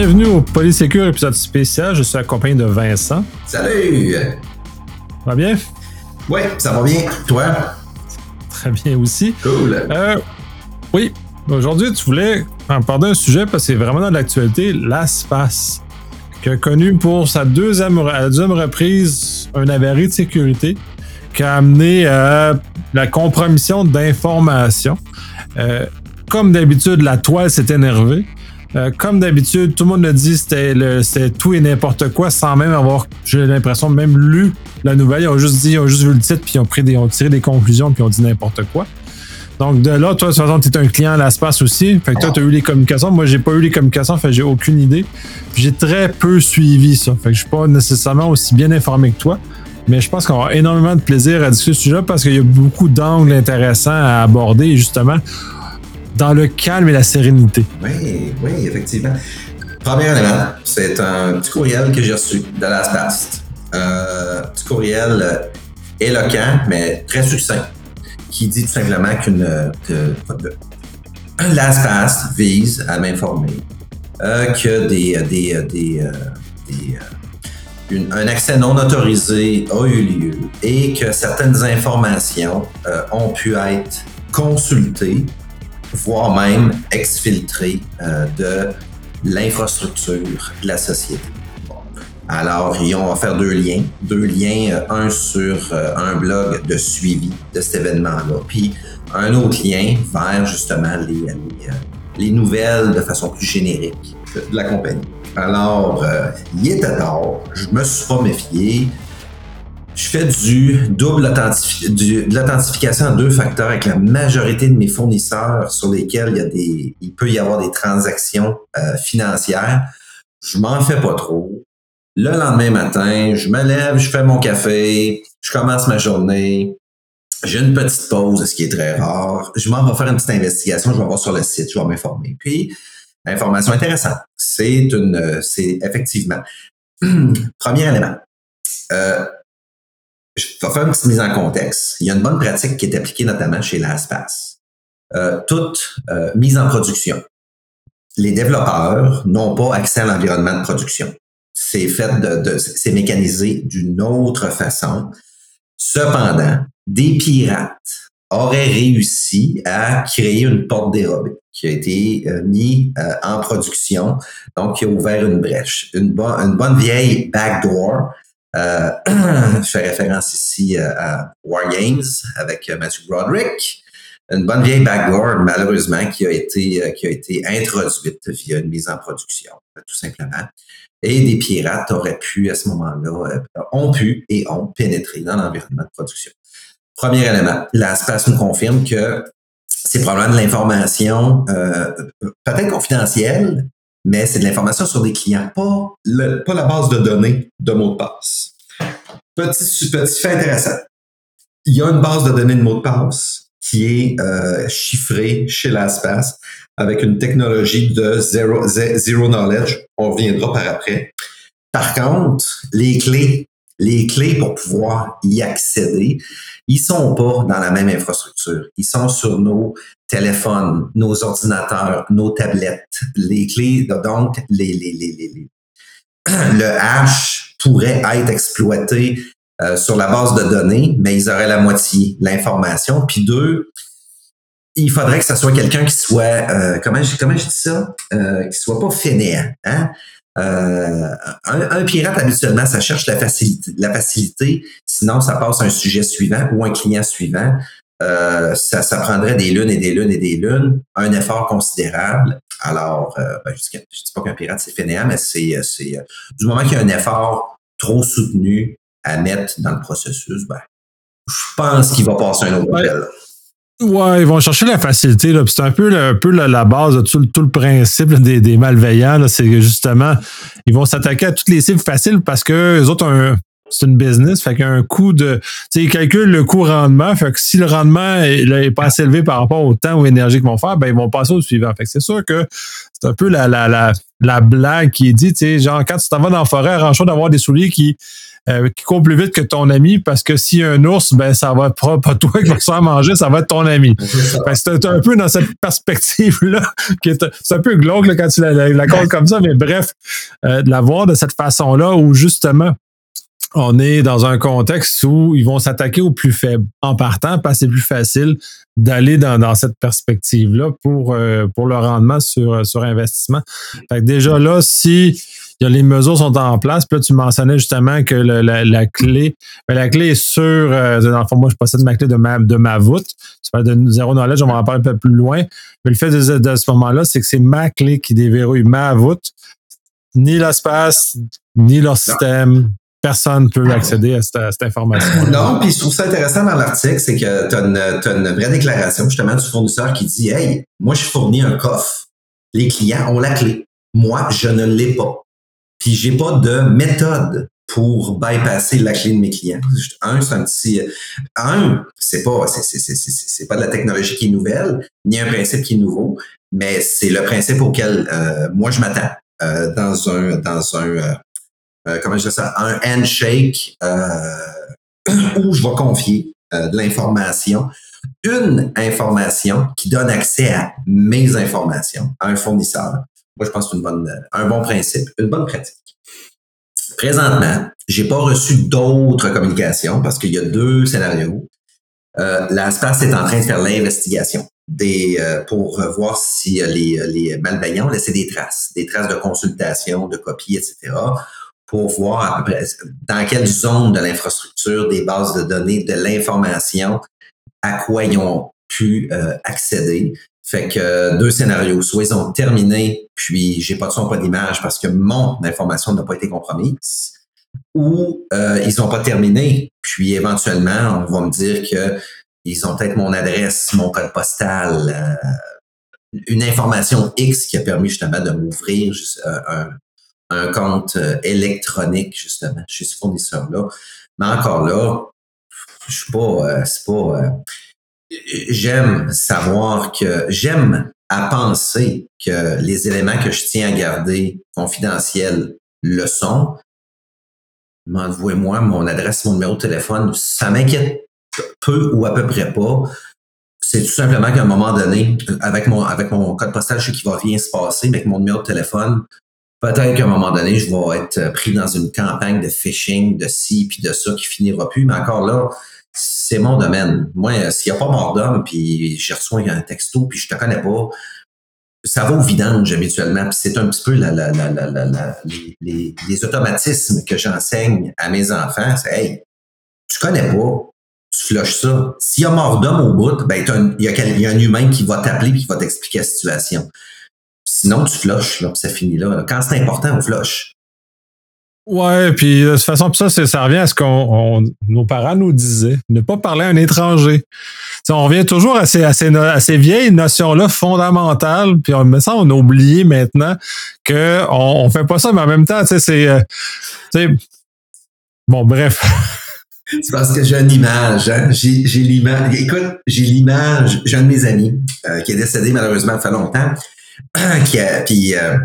Bienvenue au Polysecure épisode spécial. Je suis accompagné de Vincent. Salut! Ça va bien? Oui, ça va bien. Toi? Très bien aussi. Cool. Euh, oui, aujourd'hui, tu voulais en parler d'un sujet parce que c'est vraiment dans l'actualité, l'ASPAS, qui a connu pour sa deuxième, la deuxième reprise un avarie de sécurité qui a amené à la compromission d'informations. Euh, comme d'habitude, la toile s'est énervée. Euh, comme d'habitude, tout le monde a dit c'était le- tout et n'importe quoi sans même avoir, j'ai l'impression, même lu la nouvelle. Ils ont juste dit, ils ont juste vu le titre, puis ils ont, pris des, ont tiré des conclusions, puis ils ont dit n'importe quoi. Donc de là, toi, de toute façon, tu un client à l'ASPAS aussi. Fait que toi, tu as eu les communications. Moi, j'ai pas eu les communications, fait j'ai aucune idée. J'ai très peu suivi ça. Fait que je suis pas nécessairement aussi bien informé que toi. Mais je pense qu'on avoir énormément de plaisir à discuter ce sujet parce qu'il y a beaucoup d'angles intéressants à aborder, justement, dans le calme et la sérénité. Oui, oui, effectivement. Premier élément, c'est un petit courriel que j'ai reçu de LastPass. Euh, petit courriel éloquent, mais très succinct, qui dit tout simplement qu'une un LastPass vise à m'informer euh, que des, des, des, euh, un accès non autorisé a eu lieu et que certaines informations ont pu être consultées voire même exfiltré euh, de l'infrastructure de la société. Alors, ils ont offert deux liens. Deux liens, euh, un sur euh, un blog de suivi de cet événement-là, puis un autre lien vers justement les, les, les nouvelles de façon plus générique de, la compagnie. Alors, il était tard, je me suis pas méfié. Je fais du double authentifi- du- de l'authentification à deux facteurs avec la majorité de mes fournisseurs sur lesquels il, y a des, il peut y avoir des transactions euh, financières. Je m'en fais pas trop. Le lendemain matin, je me lève, je fais mon café, je commence ma journée. J'ai une petite pause, ce qui est très rare. Je m'en vais faire une petite investigation, je vais voir sur le site, je vais m'informer. Puis, information intéressante. C'est une, c'est effectivement. Premier élément. Euh, je vais faire une petite mise en contexte. Il y a une bonne pratique qui est appliquée notamment chez l'ASPAS. Euh, toute euh, mise en production. Les développeurs n'ont pas accès à l'environnement de production. C'est fait de, c'est mécanisé d'une autre façon. Cependant, des pirates auraient réussi à créer une porte dérobée qui a été euh, mise en production, donc qui a ouvert une brèche, une bonne vieille backdoor euh, je fais référence ici euh, à War Games avec euh, Matthew Broderick. Une bonne vieille backdoor, malheureusement, qui a été, qui a été introduite via une mise en production, tout simplement. Et des pirates auraient pu, à ce moment-là, ont pu et ont pénétré dans l'environnement de production. Premier élément, l'espace nous confirme que c'est probablement de l'information peut-être confidentielle, mais c'est de l'information sur des clients, pas, pas la base de données de mots de passe. Petit, fait intéressant. Il y a une base de données de mots de passe qui est euh, chiffrée chez LastPass avec une technologie de zero, ze- zero knowledge. On reviendra par après. Par contre, les clés, les clés pour pouvoir y accéder, ils sont pas dans la même infrastructure. Ils sont sur nos téléphones, nos ordinateurs, nos tablettes. Les clés, donc, les, les, les, les, le hash pourrait être exploité euh, sur la base de données, mais ils auraient la moitié l'information. Puis deux, il faudrait que ce soit quelqu'un qui soit, euh, comment, je, comment je dis ça, euh, qui soit pas fainéant. Hein? Euh, un, un pirate, habituellement, ça cherche la facilité, la facilité, sinon ça passe à un sujet suivant ou un client suivant. Euh, ça, ça prendrait des lunes et des lunes et des lunes, un effort considérable. Alors, euh, ben, je je dis pas qu'un pirate c'est fainéant, mais c'est, euh, c'est du moment qu'il y a un effort trop soutenu à mettre dans le processus, ben, je pense qu'il va passer un autre appel. Ouais, ils vont chercher la facilité. là, puis C'est un peu, le- un peu la, la base de tout, le- tout le principe là, des, des malveillants. là, C'est que justement, ils vont s'attaquer à toutes les cibles faciles parce que les autres ont un- c'est une business, fait qu'il y a un coût de. Tu sais, ils calculent le coût rendement. Fait que si le rendement est, pas assez élevé par rapport au temps ou énergie qu'ils vont faire, ben ils vont passer au suivant. Fait que c'est sûr que c'est un peu la, la, la, la blague qui est dit, tu sais, genre quand tu t'en vas dans la forêt, arrange d'avoir des souliers qui euh, qui court plus vite que ton ami parce que s'il y a un ours, ben ça va être pas toi qui va se faire manger, ça va être ton ami. C'est un peu dans cette perspective-là, c'est un peu glauque quand tu la, la, comme ça, mais bref, euh, de la voir de cette façon-là où justement on est dans un contexte où ils vont s'attaquer aux plus faibles en partant parce que c'est plus facile d'aller dans, dans, cette perspective-là pour, euh, pour le rendement sur, sur investissement. Fait que déjà là, si les mesures sont en place. Puis là, tu mentionnais justement que la, clé, ben, la clé est sur, euh, dans le fond, moi, je possède ma clé de ma, de ma voûte. Tu parles de zéro knowledge, on va en parler un peu plus loin. Mais le fait de, ce moment-là, c'est que c'est ma clé qui déverrouille ma voûte. Ni l'espace, ni leur système, personne ne peut accéder à cette, information. Non, puis je trouve ça intéressant dans l'article, c'est que tu as, une vraie déclaration justement du fournisseur qui dit Hey, moi je fournis un coffre. Les clients ont la clé. Moi, je ne l'ai pas. Puis j'ai pas de méthode pour bypasser la clé de mes clients. Un, c'est un petit. Un, c'est pas, c'est, c'est, c'est, pas de la technologie qui est nouvelle, ni un principe qui est nouveau, mais c'est le principe auquel euh, moi je m'attends euh, dans un dans un euh, euh comment je dis ça, un handshake où je vais confier de l'information, une information qui donne accès à mes informations à un fournisseur moi, je pense que c'est un bon principe, une bonne pratique. Présentement, j'ai pas reçu d'autres communications parce qu'il y a deux scénarios. Euh, la SPAS est en train de faire l'investigation euh, pour voir si les, les malveillants ont laissé des traces, des traces de consultation, de copies, etc., pour voir dans quelle zone de l'infrastructure, des bases de données, de l'information, à quoi ils ont pu euh, accéder. Fait que euh, deux scénarios. Soit ils ont terminé, puis j'ai pas de son, pas d'image parce que mon information n'a pas été compromise. Ou euh, ils ont pas terminé, puis éventuellement, on va me dire que ils ont peut-être mon adresse, mon code postal, euh, une information X qui a permis justement de m'ouvrir un, un, compte électronique, justement, chez ce fournisseur-là. Mais encore là, je suis pas, c'est pas j'aime savoir que j'aime à penser que les éléments que je tiens à garder confidentiels le sont. M'envoie-moi mon adresse, mon numéro de téléphone. Ça m'inquiète peu ou à peu près pas. C'est tout simplement qu'à un moment donné, avec mon, avec mon code postal, je sais qu'il va rien se passer, mais avec mon numéro de téléphone, peut-être qu'à un moment donné, je vais être pris dans une campagne de phishing, de ci, puis de ça qui finira plus. Mais encore là, c'est mon domaine. Moi, euh, s'il n'y a pas mort d'homme, puis j'ai reçu un texto, puis je te connais pas, ça va au vidange habituellement. Puis c'est un petit peu la, la, la, les, les, automatismes que j'enseigne à mes enfants. C'est Hey, tu connais pas, tu flushes ça. S'il y a mort d'homme au bout, ben il y, y, a un humain qui va t'appeler et qui va t'expliquer la situation. Sinon, tu flushes, là, puis ça finit là. Quand c'est important, on flush. Ouais, puis de toute façon, ça, ça revient à ce qu'on nos parents nous disaient, ne pas parler à un étranger. on revient toujours à ces, à ces, vieilles notions-là fondamentales, puis on me semble on a oublié maintenant qu'on on fait pas ça, mais en même temps, c'est. Euh, bon, bref. C'est parce que j'ai une image, hein? J'ai, l'image. Écoute, j'ai l'image. J'ai un de mes amis euh, qui est décédé malheureusement il fait longtemps. qui a, puis euh,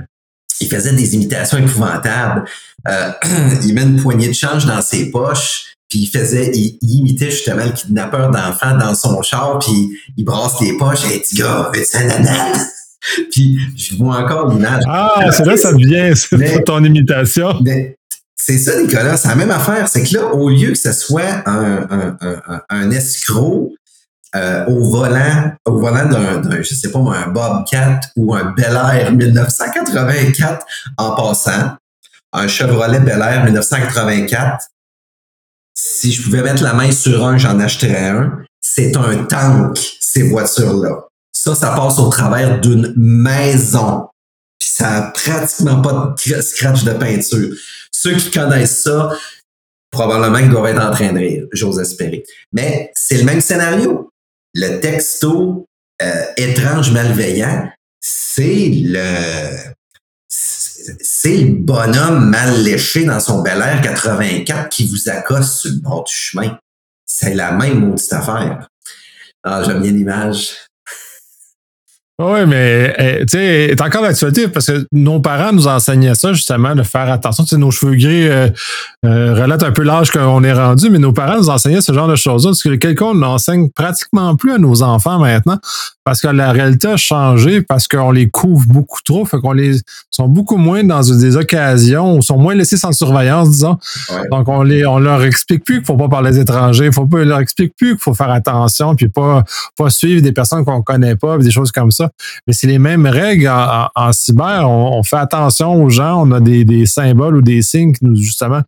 il faisait des imitations épouvantables. Euh, il met une poignée de change dans ses poches, puis il faisait, il, imitait justement le kidnappeur d'enfants dans son char, puis il brasse les poches. et petit gars, fais un Puis je vois encore l'image. Ah, c'est là ça devient, c'est ton imitation. c'est ça, Nicolas, c'est la même affaire. C'est que là, au lieu que ce soit un, un, un, un escroc euh, au volant, au volant d'un, je sais pas, un Bobcat ou un Bel Air 1984 en passant, un Chevrolet Bel Air 1984. Si je pouvais mettre la main sur un, j'en achèterais un. C'est un tank, ces voitures-là. Ça, ça passe au travers d'une maison. Puis ça a pratiquement pas de scratch de peinture. Ceux qui connaissent ça, probablement qu'ils doivent être en train de rire, j'ose espérer. Mais c'est le même scénario le texto euh, étrange malveillant, c'est le c'est le bonhomme mal léché dans son Bel Air 84 qui vous accoste sur le bord du chemin. C'est la même maudite affaire. Ah, j'aime bien l'image. Oui, mais eh, tu sais, est encore d'actualité parce que nos parents nous enseignaient ça justement de faire attention. Tu sais, nos cheveux gris euh, euh, relatent un peu l'âge qu'on est rendu, mais nos parents nous enseignaient ce genre de choses-là parce que quelqu'un n'enseigne pratiquement plus à nos enfants maintenant parce que la réalité a changé parce qu'on les couvre beaucoup trop, fait qu'on les sont beaucoup moins dans des occasions, ou sont moins laissés sans surveillance, disons. Donc on les, on leur explique plus qu'il faut pas parler des étrangers, faut pas leur explique plus qu'il faut faire attention, puis pas pas suivre des personnes qu'on connaît pas, des choses comme ça. Mais c'est les mêmes règles en, cyber. On, fait attention aux gens, on a des, symboles ou des signes qui nous justement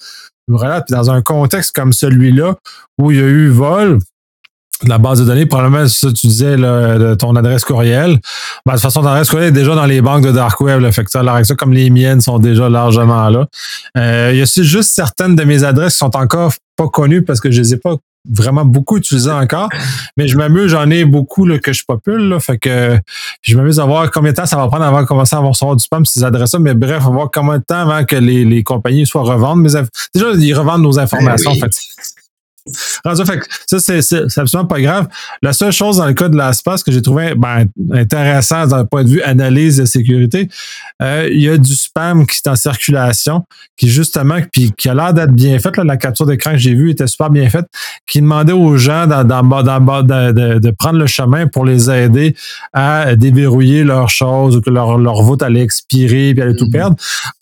nous relatent. Puis dans un contexte comme celui-là où il y a eu vol, la base de données, probablement, ça, tu disais, ton adresse courriel. Ben, de toute façon, ton adresse courriel est déjà dans les banques de Dark Web. Là, fait que ça, comme les miennes sont déjà largement là. Euh, il y a juste certaines de mes adresses qui sont encore pas connues parce que je les ai pas vraiment beaucoup utilisées encore. Mais je m'amuse, j'en ai beaucoup là, que je popule. Là, fait que je m'amuse à voir combien de temps ça va prendre avant de commencer à recevoir du spam ces adresses-là. Mais bref, on va voir combien de temps avant que les, les compagnies soient revendent. Mais déjà, ils revendent nos informations. En fait ça, c'est absolument pas grave. La seule chose dans le cas de l'espace que j'ai trouvé ben, intéressant d'un point de vue analyse de sécurité, euh, il y a du spam qui est en circulation, qui justement, puis qui a l'air d'être bien fait. la capture d'écran que j'ai vue était super bien faite, qui demandait aux gens dans, dans, dans, de, de, prendre le chemin pour les aider à déverrouiller leurs choses ou que leur, leur vote allait expirer puis allait tout mm-hmm. perdre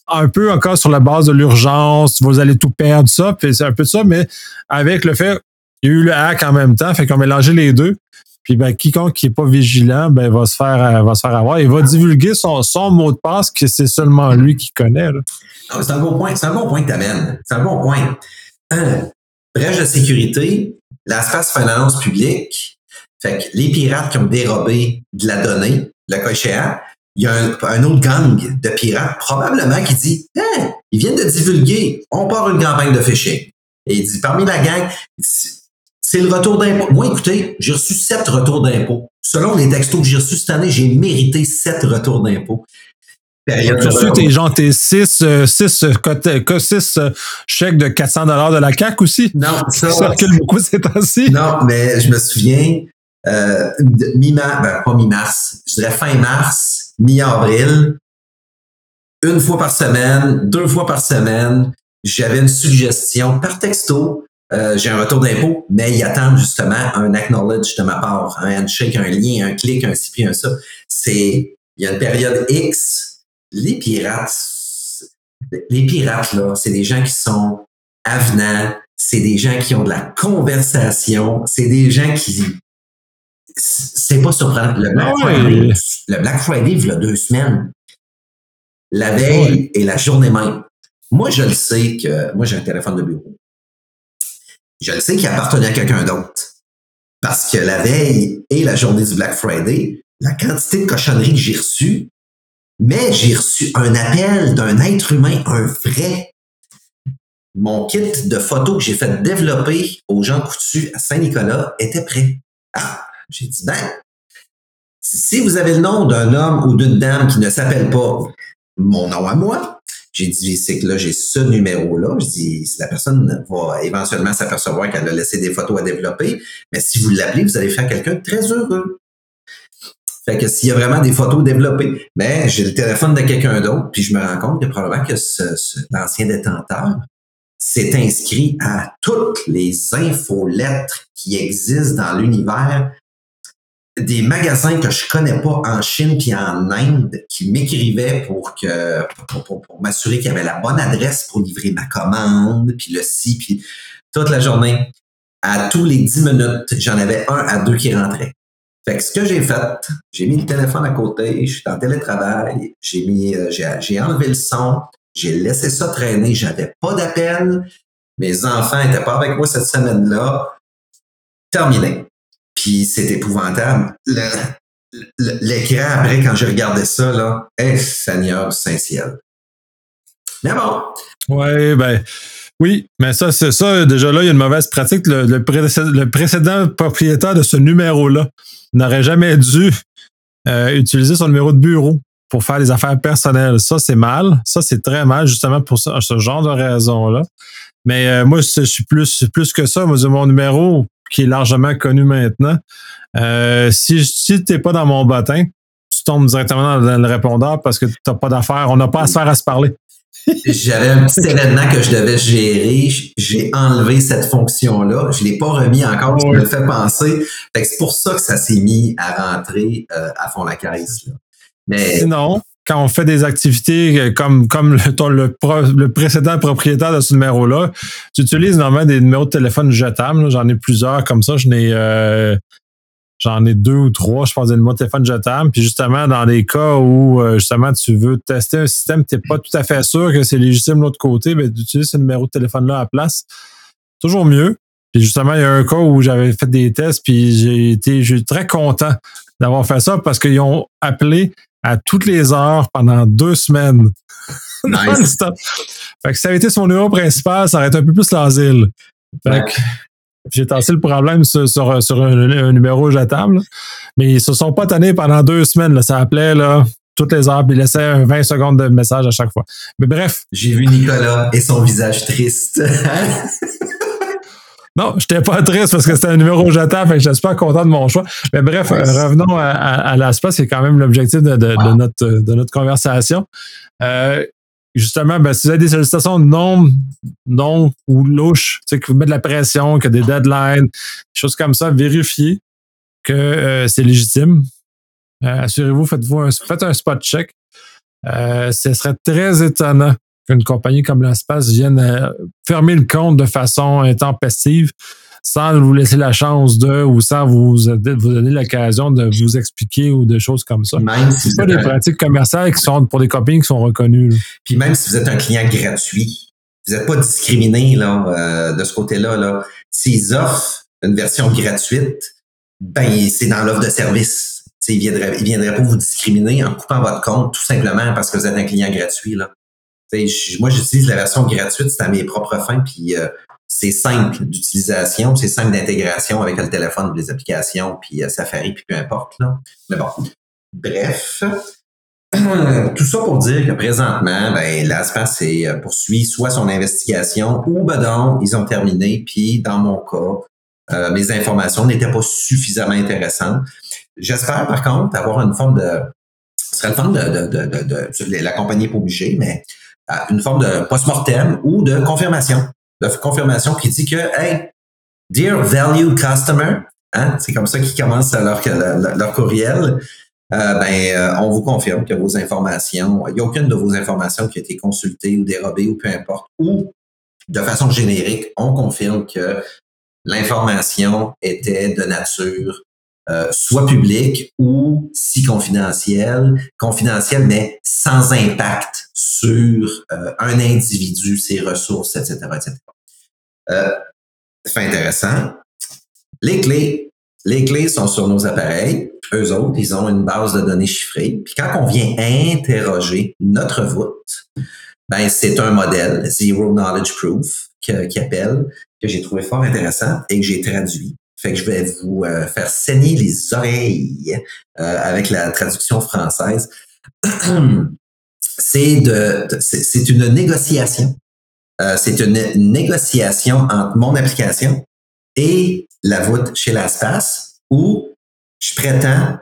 un peu encore sur la base de l'urgence, vous allez tout perdre, ça, puis c'est un peu ça, mais avec le fait qu'il y a eu le hack en même temps, fait qu'on mélangé les deux. Puis ben, quiconque qui n'est pas vigilant, ben, va se faire euh, va se faire avoir. Il va divulguer son, mot de passe que c'est seulement lui qui connaît. C'est un bon point. C'est un bon point que tu amènes. C'est un bon point. brèche de sécurité, l'espace finance publique, fait que les pirates qui ont dérobé de la donnée, le cas il y a un, autre gang de pirates, probablement, qui dit Hein, ils viennent de divulguer, on part une campagne de phishing. Et il dit Parmi la gang, c'est le retour d'impôt. Moi, écoutez, j'ai reçu sept retours d'impôt. Selon les textos que j'ai reçus cette année, j'ai mérité sept retours d'impôt. Tu as reçu tes, genre, tes 6 six, six, chèques de 400 de la CAC aussi? Non, ça. Ça recule beaucoup ces temps-ci? Non, mais je me souviens, euh, mi-mars, ben, pas mi-mars, je dirais fin mars, mi-avril, une fois par semaine, deux fois par semaine, j'avais une suggestion par texto. Euh, j'ai un retour d'impôt, mais ils attendent justement un acknowledge de ma part, un handshake, un lien, un clic, un ci puis un ça. C'est, il y a une période X. Les pirates, les pirates là, c'est des gens qui sont avenants, c'est des gens qui ont de la conversation, c'est des gens qui c'est pas surprenant. Le Black, Friday, le Black Friday, il y a deux semaines, la veille et la journée même. Moi, je le sais que, moi, j'ai un téléphone de bureau. Je le sais qu'il appartenait à quelqu'un d'autre. Parce que la veille et la journée du Black Friday, la quantité de cochonneries que j'ai reçues, mais j'ai reçu un appel d'un être humain, un vrai. Mon kit de photos que j'ai fait développer aux gens coutus à Saint-Nicolas était prêt. Ah, j'ai dit, ben, si vous avez le nom d'un homme ou d'une dame qui ne s'appelle pas mon nom à moi, j'ai dit, c'est que là, j'ai ce numéro-là. Je dis, la personne va éventuellement s'apercevoir qu'elle a laissé des photos à développer, mais si vous l'appelez, vous allez faire quelqu'un de très heureux. Fait que s'il y a vraiment des photos développées, mais j'ai le téléphone de quelqu'un d'autre, puis je me rends compte que probablement que l'ancien détenteur s'est inscrit à toutes les infolettres qui existent dans l'univers des magasins que je connais pas en Chine puis en Inde qui m'écrivaient pour que pour, m'assurer qu'il y avait la bonne adresse pour livrer ma commande puis le si puis toute la journée. À tous les dix minutes j'en avais un à deux qui rentraient. Fait que ce que j'ai fait j'ai mis le téléphone à côté je suis en télétravail j'ai mis euh, j'ai enlevé le son j'ai laissé ça traîner j'avais pas d'appel mes enfants étaient pas avec moi cette semaine là terminé puis c'est épouvantable. L'écran, après, quand je regardais ça, là, eh, Seigneur Saint-Ciel. Mais bon. Ouais, ben. Oui, mais ça, c'est ça. Déjà là, il y a une mauvaise pratique. Le, précédent, propriétaire de ce numéro-là n'aurait jamais dû euh, utiliser son numéro de bureau pour faire des affaires personnelles. Ça, c'est mal. Ça, c'est très mal, justement, pour ce, genre de raison-là. Mais euh, moi, je suis plus, plus que ça. Moi, j'ai mon numéro qui est largement connu maintenant. Euh, si si tu n'es pas dans mon bottin, tu tombes directement dans le répondeur parce que tu n'as pas d'affaires. On n'a pas affaire à se parler. J'avais un petit événement que je devais gérer. J'ai enlevé cette fonction-là. Je ne l'ai pas remis encore. Je me fait penser. C'est pour ça que ça s'est mis à rentrer euh, à fond la caisse. Mais... Sinon, quand on fait des activités euh, comme, comme le, le, précédent propriétaire de ce numéro-là, tu utilises normalement des numéros de téléphone jetables. J'en ai plusieurs comme ça. Je n'ai euh, J'en ai deux ou trois, je pense, des numéros de téléphone jetables. Puis justement, dans des cas où euh, justement tu veux tester un système, tu n'es pas tout à fait sûr que c'est légitime de l'autre côté, mais d'utiliser ce numéro de téléphone-là à la place, toujours mieux. Puis justement, il y a un cas où j'avais fait des tests, puis j'ai été très content d'avoir fait ça parce qu'ils ont appelé à toutes les heures pendant deux semaines. Nice. fait que si ça avait été son numéro principal, ça aurait été un peu plus l'asile. Fait que j'ai tassé le problème sur, sur, un, numéro jetable. Mais ils se sont pas tannés pendant deux semaines. Là. Ça appelait là, toutes les heures, puis ils laissaient 20 secondes de message à chaque fois. Mais bref. J'ai vu Nicolas et son visage triste. Non, je n'étais pas triste parce que c'était un numéro jetable, fait que j'étais super content de mon choix. Mais bref, revenons à, à, l'ASPA, c'est quand même l'objectif de, de, notre, de notre conversation. Euh, justement, ben, si vous avez des sollicitations non, non ou louches, tu sais, que vous mettez de la pression, que des deadlines, des choses comme ça, vérifiez que euh, c'est légitime. Euh, assurez-vous, faites-vous un, faites un spot check. Euh, ce serait très étonnant qu'une compagnie comme l'Espace vienne fermer le compte de façon intempestive sans vous laisser la chance de ou sans vous, vous donner l'occasion de vous expliquer ou de choses comme ça. Même si c'est pas des pratiques commerciales qui sont pour des compagnies qui sont reconnues. Puis même si vous êtes un client gratuit, vous n'êtes pas discriminé là, euh, de ce côté-là. Là. S'ils offrent une version gratuite, ben c'est dans l'offre de service. ils ne viendraient, viendraient pas vous discriminer en coupant votre compte tout simplement parce que vous êtes un client gratuit. Là. Moi, j'utilise la version gratuite, c'est à mes propres fins, puis euh, c'est simple d'utilisation, c'est simple d'intégration avec le téléphone, les applications, puis euh, Safari, puis peu importe. Là. Mais bon, bref. Tout ça pour dire que présentement, ben, l'ASPAS euh, poursuit soit son investigation ou ben non, ils ont terminé, puis dans mon cas, mes informations n'étaient pas suffisamment intéressantes. J'espère par contre avoir une forme de. Ce serait une forme de, de, de, de, la compagnie n'est pas obligée, mais une forme de post-mortem ou de confirmation. De confirmation qui dit que, hey, dear value customer, hein, c'est comme ça qu'ils commencent leur, leur, courriel, euh, ben, euh, on vous confirme que vos informations, il n'y a aucune de vos informations qui a été consultée ou dérobée ou peu importe, ou de façon générique, on confirme que l'information était de nature euh, soit publique ou si confidentielle, confidentielle, mais sans impact sur un individu, ses ressources, etc., etc. Euh, c'est intéressant. Les clés. Les clés sont sur nos appareils. Eux autres, ils ont une base de données chiffrée. Puis quand on vient interroger notre voûte, ben c'est un modèle Zero Knowledge Proof qui appelle, que j'ai trouvé fort intéressant et que j'ai traduit. Fait que je vais vous euh, faire saigner les oreilles euh, avec la traduction française. c'est de, c'est une négociation euh, c'est une négociation entre mon application et la voûte chez l'ASPAS où je prétends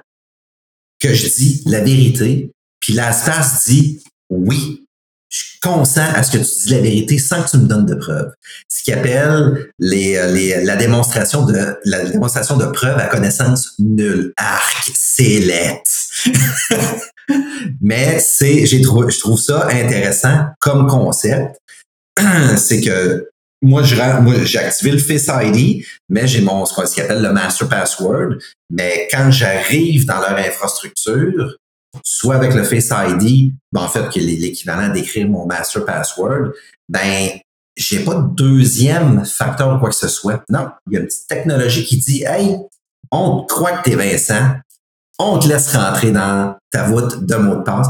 que je dis la vérité, puis l'ASPAS dit oui, je consens à ce que tu dis la vérité sans que tu me donnes de preuves. Ce qui appelle les, les, la démonstration de la démonstration de preuves à connaissance nulle. Arc, c'est. Mais c'est, j'ai trouvé, je trouve ça intéressant comme concept. c'est que moi, j'ai activé le Face ID, mais j'ai mon ce qu'on appelle le Master Password. Mais quand j'arrive dans leur infrastructure, soit avec le Face ID, ben, en fait, qui est l'équivalent d'écrire mon Master Password, ben j'ai pas de deuxième facteur ou quoi que ce soit. Non, il y a une petite technologie qui dit Hey, on croit que tu es Vincent, on te laisse rentrer dans ta voûte de mot de passe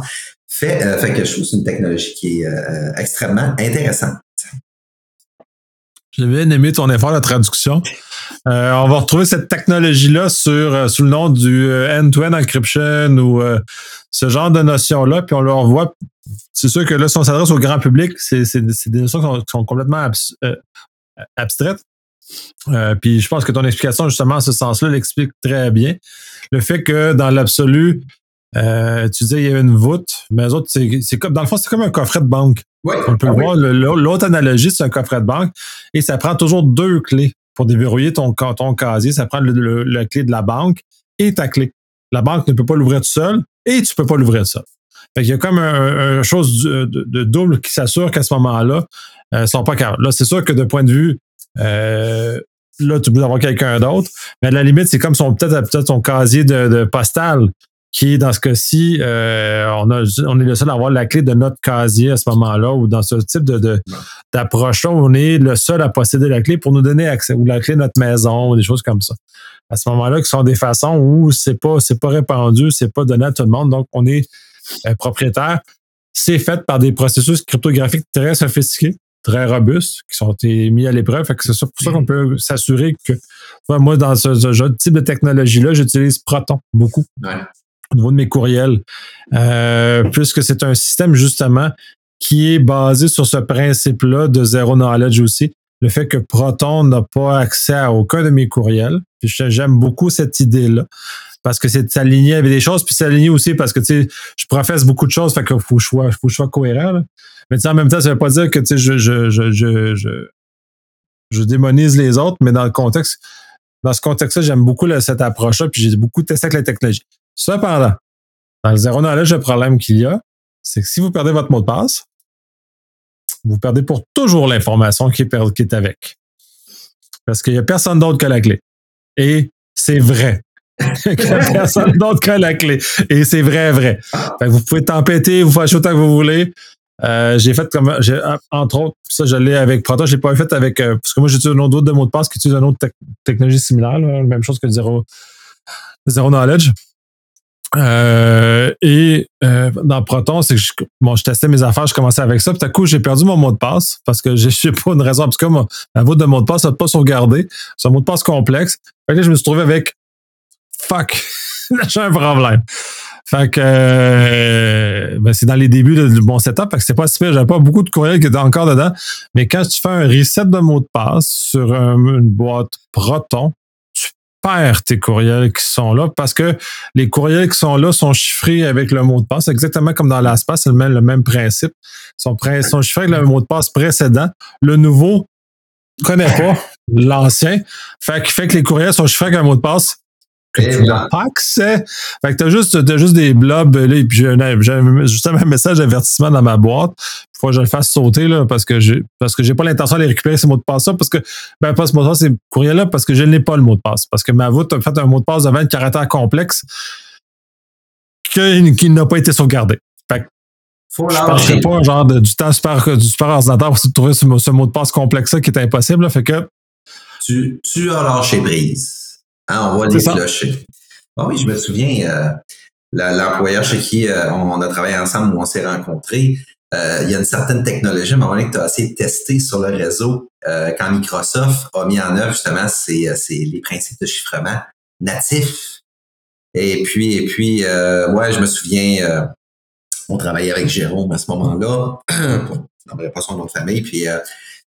fait, euh, fait que je trouve c'est une technologie qui est euh, extrêmement intéressante. J'ai bien aimé ton effort de traduction. Euh, on va retrouver cette technologie-là sur euh, sous le nom du euh, end-to-end encryption ou ce genre de notions-là, puis on leur voit. C'est sûr que là, si on s'adresse au grand public, c'est des notions qui sont, complètement abstraites. puis je pense que ton explication, justement, en ce sens-là, l'explique très bien. Le fait que dans l'absolu, tu disais il y a une voûte, mais autres, c'est comme dans le fond, c'est comme un coffret de banque. on peut ah voir l'autre analogie, c'est un coffret de banque, et ça prend toujours deux clés pour déverrouiller ton, ton casier, ça prend la clé de la banque et ta clé. La banque ne peut pas l'ouvrir tout seul et tu peux pas l'ouvrir tout seul. Qu'il y a comme un, chose de, double qui s'assure qu'à ce moment-là, euh, ils sont pas capables. Là, c'est sûr que de point de vue, euh, là, tu peux avoir quelqu'un d'autre, mais à la limite, c'est comme son peut-être peut ton casier de postal qui est dans ce cas-ci, euh, on, a, on est le seul à avoir la clé de notre casier à ce moment-là, ou dans ce type de, d'approche-là, on est le seul à posséder la clé pour nous donner accès, ou la clé de notre maison, ou des choses comme ça. À ce moment-là, qui sont des façons où c'est pas, c'est pas répandu, c'est pas donné à tout le monde, donc on est euh, propriétaire. C'est fait par des processus cryptographiques très sophistiqués, très robustes, qui sont mis à l'épreuve. C'est pour ça qu'on peut s'assurer que, moi, dans ce, ce, type de technologie-là, j'utilise Proton beaucoup. Ouais au niveau de mes courriels, euh, puisque c'est un système justement qui est basé sur ce principe-là de zéro knowledge aussi. Le fait que Proton n'a pas accès à aucun de mes courriels. J'aime beaucoup cette idée-là parce que c'est s'aligner avec des choses, puis s'aligner aussi parce que tu sais, je professe beaucoup de choses, fait qu'il faut que faut que je sois cohérent. Mais en même temps, ça veut pas dire que tu sais, je, je, je, je, je, démonise les autres, mais dans le contexte, dans ce contexte-là, j'aime beaucoup cette approche-là, puis j'ai beaucoup testé avec la technologie. Cependant, dans le zéro knowledge, le problème qu'il y a, c'est que si vous perdez votre mot de passe, vous perdez pour toujours l'information qui est, avec. Parce qu'il n'y a personne d'autre que la clé. Et c'est vrai. Il n'y a personne d'autre que la clé. Et c'est vrai, vrai. vous pouvez tempêter, vous fâcher autant que vous voulez. Euh, j'ai fait comme, entre autres, ça je l'ai avec Proton, je l'ai pas fait avec, euh, parce que moi j'utilise un autre de mot de passe qui utilise une autre technologie similaire, même chose que zéro, zéro knowledge. Euh, et euh, dans Proton, c'est que je, bon, je testais mes affaires, je commençais avec ça. Puis à coup, j'ai perdu mon mot de passe parce que je sais pas une raison. Parce que moi, ma voûte de mot de passe n'a pas sauvegardé. C'est un mot de passe complexe. Fait que là, je me suis trouvé avec fuck, j'ai un problème. Fait que euh, ben, c'est dans les débuts de, mon setup, fait que c'est pas super. J'avais pas beaucoup de courriels qui étaient encore dedans. Mais quand tu fais un reset de mot de passe sur une boîte Proton, perds tes courriels qui sont là parce que les courriels qui sont là sont chiffrés avec le mot de passe, exactement comme dans l'espace, c'est le même, le même principe. Ils sont, sont chiffrés avec le mot de passe précédent. Le nouveau connaît pas l'ancien. Fait fait que les courriels sont chiffrés avec un mot de passe que tu n'as pas accès. Fait que t'as juste, t'as juste des blobs, là, et puis j'ai, justement un message d'avertissement dans ma boîte. Faut que je le fasse sauter, là, parce que j'ai, parce que j'ai pas l'intention de récupérer ces mots de passe-là, parce que, ben, pas ce mot de passe, ces courriels-là, parce que je n'ai pas le mot de passe. Parce que ma voûte a fait un mot de passe de 20 caractères complexe qui n'a pas été sauvegardé. Fait que, faut je penserais pas un genre de, du temps super, du super ordinateur pour trouver ce, mot de passe complexe-là qui est impossible, là, fait que. Tu, tu as lâché prise. Ah, on va les flusher. Ah oui, je me souviens, euh, l'employeur chez qui euh, on a travaillé ensemble, où on s'est rencontrés, euh, il y a une certaine technologie, à un moment donné, que tu as assez testé sur le réseau quand Microsoft a mis en œuvre justement c'est les principes de chiffrement natifs. Et puis, et puis ouais, je me souviens, on travaillait avec Jérôme à ce moment-là, je pas son nom de famille, puis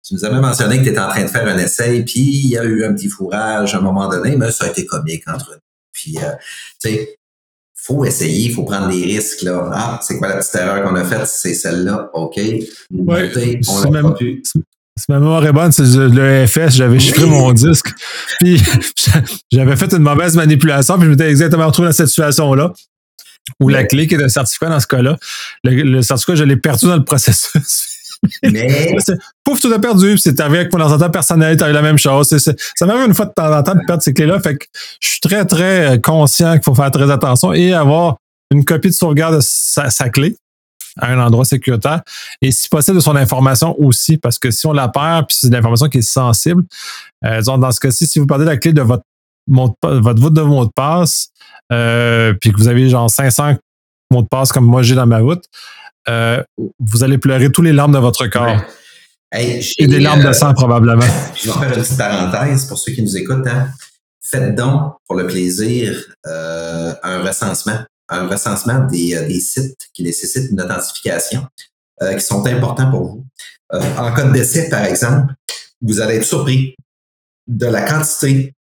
tu nous avais mentionné que tu étais en train de faire un essai, puis il y a eu un petit fourrage à un moment donné, mais ça a été comique entre nous. Puis, euh, tu sais, faut essayer, il faut prendre des risques. Là. Ah, c'est quoi la petite erreur qu'on a faite? C'est celle-là. OK. Ouais, on l'a pas pu. Si ma mémoire est bonne, c'est le FS, j'avais chiffré mon disque. Puis j'avais fait une mauvaise manipulation, puis je m'étais exactement retrouvé dans cette situation-là. Où la clé qui est un certificat dans ce cas-là, le, le certificat, je l'ai perdu dans le processus. Mais... Pouf, tout a perdu. C'est arrivé avec mon ordinateur personnel, t'as eu la même chose. ça m'arrive une fois de temps en temps de perdre ces clés-là. Fait que je suis très, très euh, conscient qu'il faut faire très attention et avoir une copie de sauvegarde de sa, clé à un endroit sécuritaire et si possible de son information aussi parce que si on la perd puis c'est de l'information qui est sensible euh, dans ce cas-ci si vous perdez la clé de votre mot de, votre voûte de mot de passe euh, puis que vous avez genre 500 mots de passe comme moi j'ai dans ma voûte euh, vous allez pleurer tous les larmes de votre corps. Hey, Et des larmes de sang, probablement. Je vais faire une petite parenthèse pour ceux qui nous écoutent. Hein. Faites donc, pour le plaisir, euh, un recensement. Un recensement des, des, sites qui nécessitent une authentification, euh, qui sont importants pour vous. Euh, en cas de décès, par exemple, vous allez être surpris de la quantité,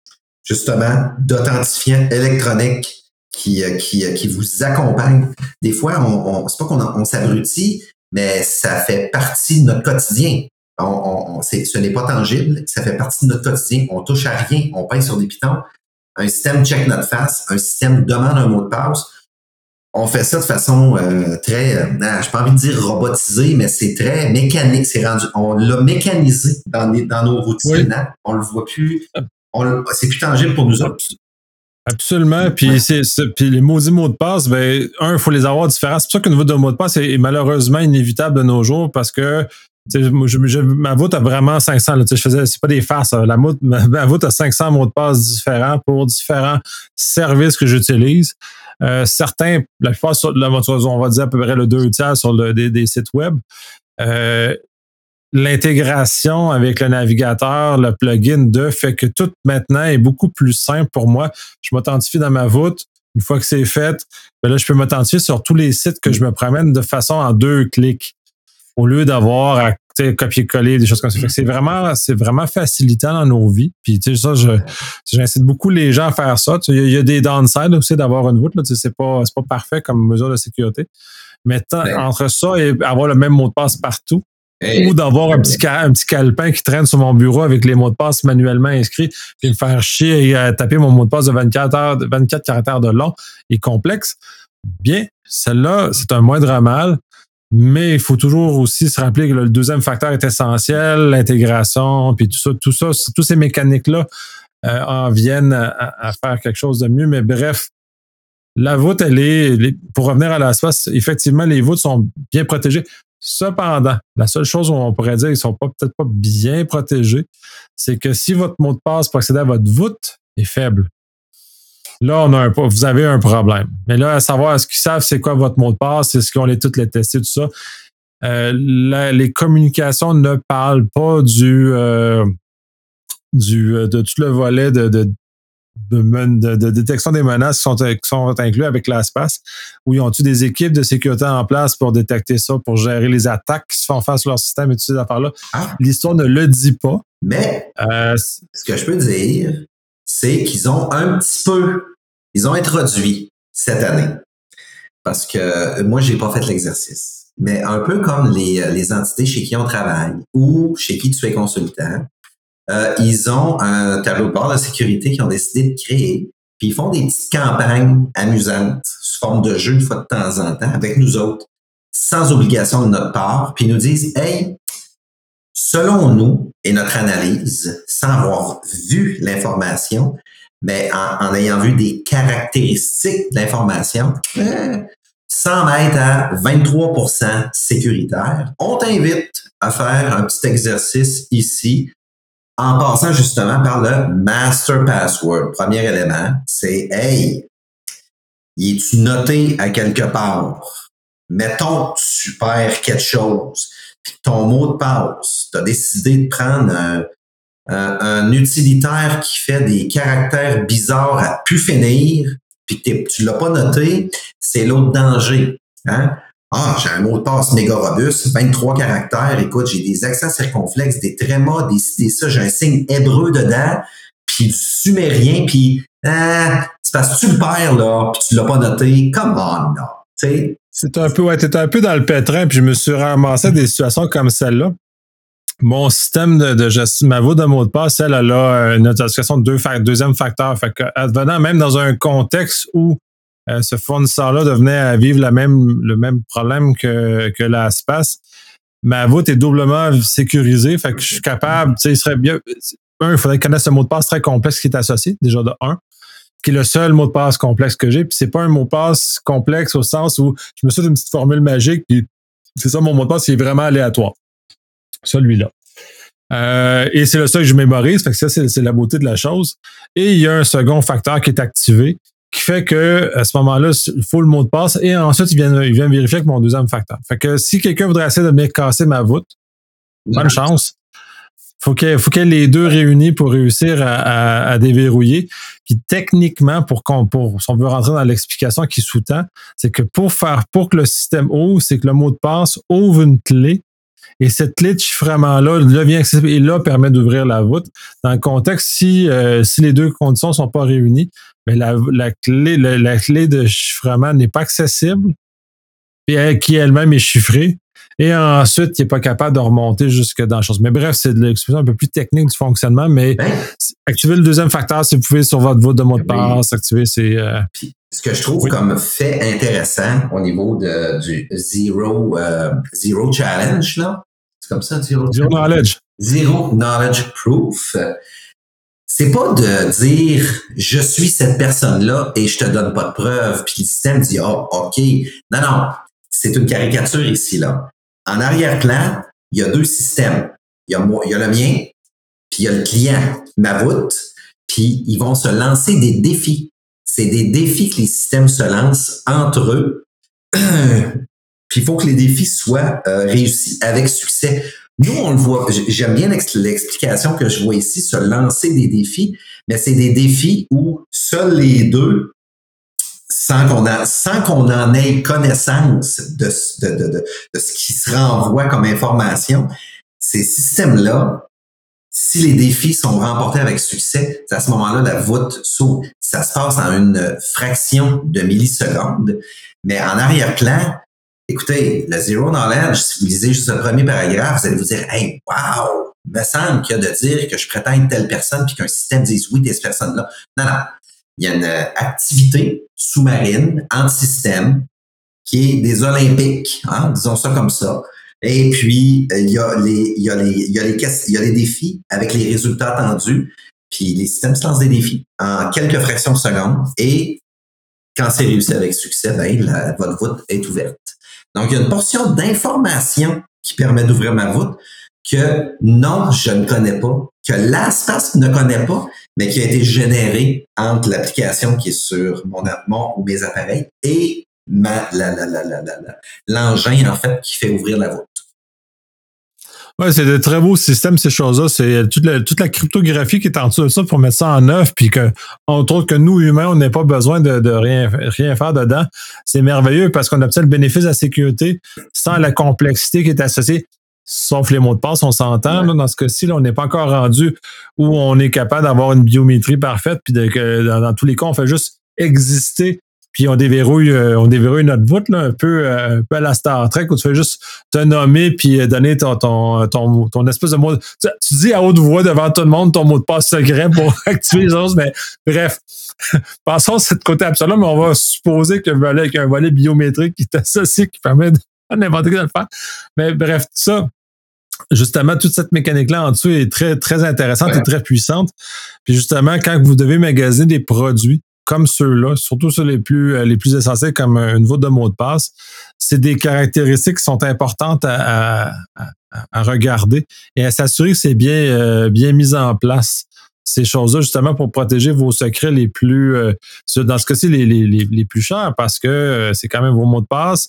justement, d'authentifiants électroniques qui, qui, qui vous accompagnent. Des fois, on, on c'est pas qu'on on, s'abrutit, mais ça fait partie de notre quotidien. On, on, ce n'est pas tangible, ça fait partie de notre quotidien. On touche à rien, on peint sur des pitons. Un système check notre face, un système demande un mot de passe. On fait ça de façon euh, très, euh, je pas envie de dire robotisée, mais c'est très mécanique. C'est rendu, on l'a mécanisé dans, les, dans nos routines. Oui. On le voit plus. C'est plus tangible pour nous autres. Absolument. Puis, c'est, puis les maudits mots de passe, ben, un, il faut les avoir différents. C'est pour ça que le de mot de passe est malheureusement inévitable de nos jours parce que ma voûte a vraiment 500. Là, je faisais, c'est pas des farces. La, voûte, ma, voûte a 500 mots de passe différents pour différents services que j'utilise. Euh, certains, la plupart, sur, on va dire à peu près le deux tiers sur le, des, des, sites web. Euh, l'intégration avec le navigateur, le plugin de fait que tout maintenant est beaucoup plus simple pour moi. Je m'authentifie dans ma voûte. Une fois que c'est fait, ben là, je peux m'authentifier sur tous les sites que je me promène de façon en deux clics au lieu d'avoir à copier-coller des choses comme ça. c'est vraiment, c'est vraiment facilitant dans nos vies. Puis tu sais, ça, je, j'incite beaucoup les gens à faire ça. Il y, a des downsides aussi d'avoir une voûte. Là, c'est pas, c'est pas parfait comme mesure de sécurité. Mais entre ça et avoir le même mot de passe partout, ou d'avoir un petit, un petit calepin qui traîne sur mon bureau avec les mots de passe manuellement inscrits, puis me faire chier et euh, taper mon mot de passe de 24 heures, 24 caractères de long et complexe. Bien, celle-là, c'est un moindre mal. Mais il faut toujours aussi se rappeler que le deuxième facteur est essentiel, l'intégration, puis tout ça, tout ça, toutes ces mécaniques-là euh, en viennent à, faire quelque chose de mieux. Mais bref, la voûte, elle est, pour revenir à l'espace, effectivement, les voûtes sont bien protégées. Cependant, la seule chose où on pourrait dire qu'ils sont peut-être pas bien protégés, c'est que si votre mot de passe pour accéder à votre voûte est faible, Là, on a un, vous avez un problème. Mais là, à savoir, est-ce qu'ils savent c'est quoi votre mot de passe? Est-ce qu'on les toutes les testés, tout ça? Euh, les communications ne parlent pas du, euh, du euh, de tout le volet de, de, de, détection des menaces qui sont, qui sont inclus avec l'espace, où ils ont-tu des équipes de sécurité en place pour détecter ça, pour gérer les attaques qui se font face à leur système et toutes ces affaires-là? Ah. L'histoire ne le dit pas. Mais ce que je peux dire, c'est qu'ils ont un petit peu ils ont introduit cette année, parce que moi, j'ai pas fait l'exercice, mais un peu comme les, euh, les entités chez qui on travaille ou chez qui tu es consultant, euh, ils ont un tableau de bord de sécurité qu'ils ont décidé de créer, puis ils font des petites campagnes amusantes sous forme de jeu une fois de temps en temps avec nous autres, sans obligation de notre part, puis ils nous disent, hey, selon nous et notre analyse, sans avoir vu l'information, mais en, ayant vu des caractéristiques de l'information, sans être à 23% sécuritaire, on t'invite à faire un petit exercice ici en passant justement par le master password. Premier élément, c'est Hey, y es-tu noté à quelque part? Mettons, tu perds quelque chose, puis ton mot de passe, tu as décidé de prendre un, un utilitaire qui fait des caractères bizarres à pu finir, puis tu l'as pas noté, c'est l'autre danger. Hein? Ah, j'ai un mot de passe méga robuste, 23 caractères. Écoute, j'ai des accents circonflexes, des trémas, des des ça, j'ai un signe hébreu dedans, puis du sumérien, puis ah, c'est parce tu le perds, là, puis tu l'as pas noté. Come on, là. C'est un peu, ouais, t'es un peu dans le pétrin, puis je me suis ramassé des situations comme celle-là mon système de, gestion, ma voûte de mot de passe, elle, elle a une authentification de deux deuxième facteur. Fait que, même dans un contexte où euh, ce fournisseur-là devenait à vivre la le même problème que, que l'espace, ma voûte est doublement sécurisée. Fait que je suis capable, tu sais, il serait bien. Un, il faudrait connaître ce mot de passe très complexe qui est associé, déjà de un, qui est le seul mot de passe complexe que j'ai. Puis c'est pas un mot de passe complexe au sens où je me suis une petite formule magique, puis c'est ça mon mot de passe, c'est vraiment aléatoire celui-là. Euh, et c'est le seul que je mémorise, fait que ça, c'est la beauté de la chose. Et il y a un second facteur qui est activé, qui fait que à ce moment-là, il faut le mot de passe, et ensuite, il vient, il vient vérifier avec mon deuxième facteur. Fait que si quelqu'un voudrait essayer de venir casser ma voûte, bonne chance. Faut qu'il faut qu'il les deux réunis pour réussir à, à, déverrouiller. Puis techniquement, pour qu'on, pour, si on veut rentrer dans l'explication qui sous-tend, c'est que pour faire, pour que le système ouvre, c'est que le mot de passe ouvre une clé et cette clé de chiffrement-là devient accessible et là permet d'ouvrir la voûte. Dans le contexte, si, euh, si les deux conditions ne sont pas réunies, mais la, la clé, la, clé de chiffrement n'est pas accessible, et qui elle-même est chiffrée. Et ensuite, il n'est pas capable de remonter jusque dans la chose. Mais bref, c'est de l'expression un peu plus technique du fonctionnement, mais ben. activer le deuxième facteur si vous pouvez sur votre voûte de mot de passe, activer ces. Euh, ce que je trouve comme fait intéressant au niveau de, du Zero, euh, zero Challenge, là, c'est comme ça, Zero, zero Knowledge. Zero Knowledge Proof. C'est pas de dire je suis cette personne-là et je te donne pas de preuves, puis le système dit oh, OK. Non, non. C'est une caricature ici, là. En arrière-plan, il y a deux systèmes. Il y a, moi, il y a le mien, puis il y a le client, ma voûte, puis ils vont se lancer des défis c'est des défis que les systèmes se lancent entre eux. Puis il faut que les défis soient euh, réussis avec succès. Nous, on le voit, j'aime bien l'explication que je vois ici, se lancer des défis, mais c'est des défis où seuls les deux, sans qu'on en ait connaissance de, ce qui se renvoie comme information, ces systèmes-là si les défis sont remportés avec succès, à ce moment-là, la voûte s'ouvre. Ça se passe en une fraction de milliseconde. Mais en arrière-plan, écoutez, le Zero Knowledge, si vous lisez juste le premier paragraphe, vous allez vous dire, hey, wow, me semble qu'il y a de dire que je prétends être telle personne puis qu'un système dise oui, des personnes là Non, non. Il y a une activité sous-marine, anti-système, qui est des Olympiques, hein, disons ça comme ça, et puis, euh, il y a les, il y a les, il y a les, il y a les défis avec les résultats attendus. Puis les systèmes se lancent des défis en quelques fractions de secondes. Et quand c'est réussi avec succès, ben, votre voûte est ouverte. Donc, il y a une portion d'information qui permet d'ouvrir ma voûte que non, je ne connais pas, que l'espace ne connaît pas, mais qui a été générée entre l'application qui est sur mon, mon ou mes appareils et l'engin, en fait, qui fait ouvrir la voûte. Oui, c'est de très beaux systèmes, ces choses-là. C'est toute la, toute la cryptographie qui est en dessous de ça pour mettre ça en œuvre, puis que, entre autres, que nous, humains, on n'ait pas besoin de, rien, rien faire dedans. C'est merveilleux parce qu'on obtient le bénéfice de la sécurité sans la complexité qui est associée. Sauf les mots de passe, on s'entend. Dans ce cas-ci, on n'est pas encore rendu où on est capable d'avoir une biométrie parfaite, puis que dans, dans tous les cas, on fait juste exister puis on déverrouille, euh, on déverrouille notre voûte là, un peu, euh, un peu à la Star Trek où tu fais juste te nommer puis euh, donner ton, ton, ton, ton espèce de mot. Tu, dis à haute voix devant tout le monde ton mot de passe secret pour activer les choses, mais bref. Passons de cette côté absolu, mais on va supposer qu'un volet, un volet biométrique qui t'associe, qui permet de n'importe quoi de le faire. Mais bref, tout ça, justement, toute cette mécanique-là en dessous est très, très intéressante et très puissante. Puis justement, quand vous devez magasiner des produits, comme ceux-là, surtout ceux les plus, euh, les plus essentiels comme une voûte de mot de passe, c'est des caractéristiques qui sont importantes à, regarder et à s'assurer que c'est bien, euh, bien mis en place. Ces choses-là, justement, pour protéger vos secrets les plus, euh, dans ce cas-ci, les, plus chers, parce que c'est quand même vos mots de passe.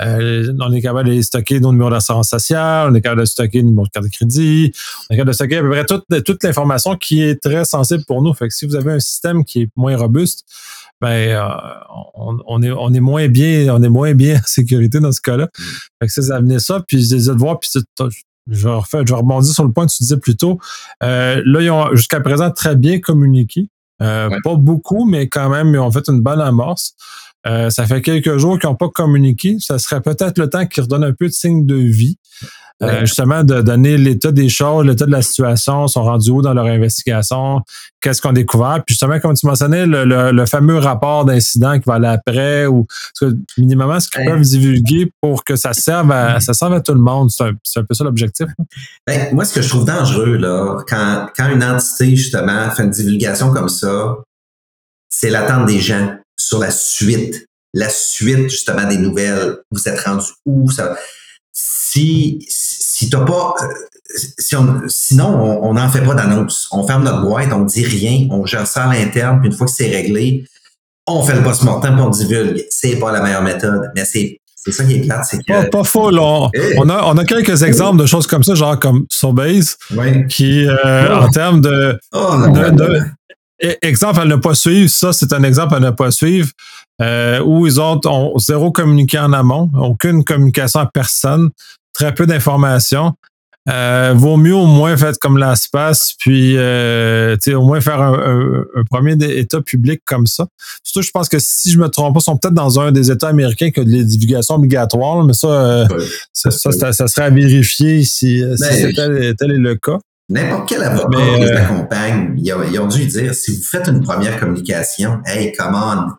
Euh, on est capable de stocker nos numéros d'assurance sociale, on est capable de stocker nos numéros de carte de crédit, on est capable de stocker à peu près toute, toute l'information qui est très sensible pour nous. Fait que si vous avez un système qui est moins robuste, ben euh, on, est on est moins bien on est moins bien en sécurité dans ce cas-là. Mm. Fait que ça, ça venait ça, puis je les ai de voir, puis je je vais rebondir sur le point que tu disais plus tôt. Euh, là, ils ont jusqu'à présent très bien communiqué. Pas beaucoup, mais quand même, ils ont fait une bonne amorce. Euh, ça fait quelques jours qu'ils n'ont pas communiqué. Ça serait peut-être le temps qu'ils redonnent un peu de signe de vie. Euh, justement, de donner l'état des choses, l'état de la situation, sont rendus où dans leur investigation, qu'est-ce qu'on a découvert. Puis justement, comme tu mentionnais, le, fameux rapport d'incident qui va aller après, ou minimum ce qu'ils peuvent divulguer pour que ça serve à, ça serve à tout le monde. C'est un, peu ça l'objectif. Ben, moi, ce que je trouve dangereux, là, quand, quand une entité, justement, fait une divulgation comme ça, c'est l'attente des gens sur la suite, la suite justement des nouvelles. Vous êtes rendu où ça? Si si t'as pas, euh, si on, sinon on n'en fait pas d'annonce. On ferme notre boîte, on dit rien, on gère ça à l'interne, puis une fois que c'est réglé, on fait le post-mortem, on divulgue. C'est pas la meilleure méthode, mais c'est C'est ça qui est plate, c'est que. Pas, pas faux, là. On, Eh. on a, on a quelques exemples de choses comme ça, genre comme Sorbase, Oui. qui, euh, Oh. en termes de, Oh, de- de- Exemple à ne pas suivre, ça c'est un exemple à ne pas suivre, euh, où ils ont, ont zéro communiqué en amont, aucune communication à personne, très peu d'informations. Euh, vaut mieux au moins faire comme l'espace, puis euh, au moins faire un, un- un premier état public comme ça. Surtout, je pense que si je me trompe pas, ils sont peut-être dans un des États américains qui a des divulgations obligatoires, mais ça, euh, ça, ça, serait à vérifier si, si Ben, tel est le cas. N'importe quel avocat Mais, qui les euh, accompagne, ils ont, ils ont dû dire si vous faites une première communication, hey, come on,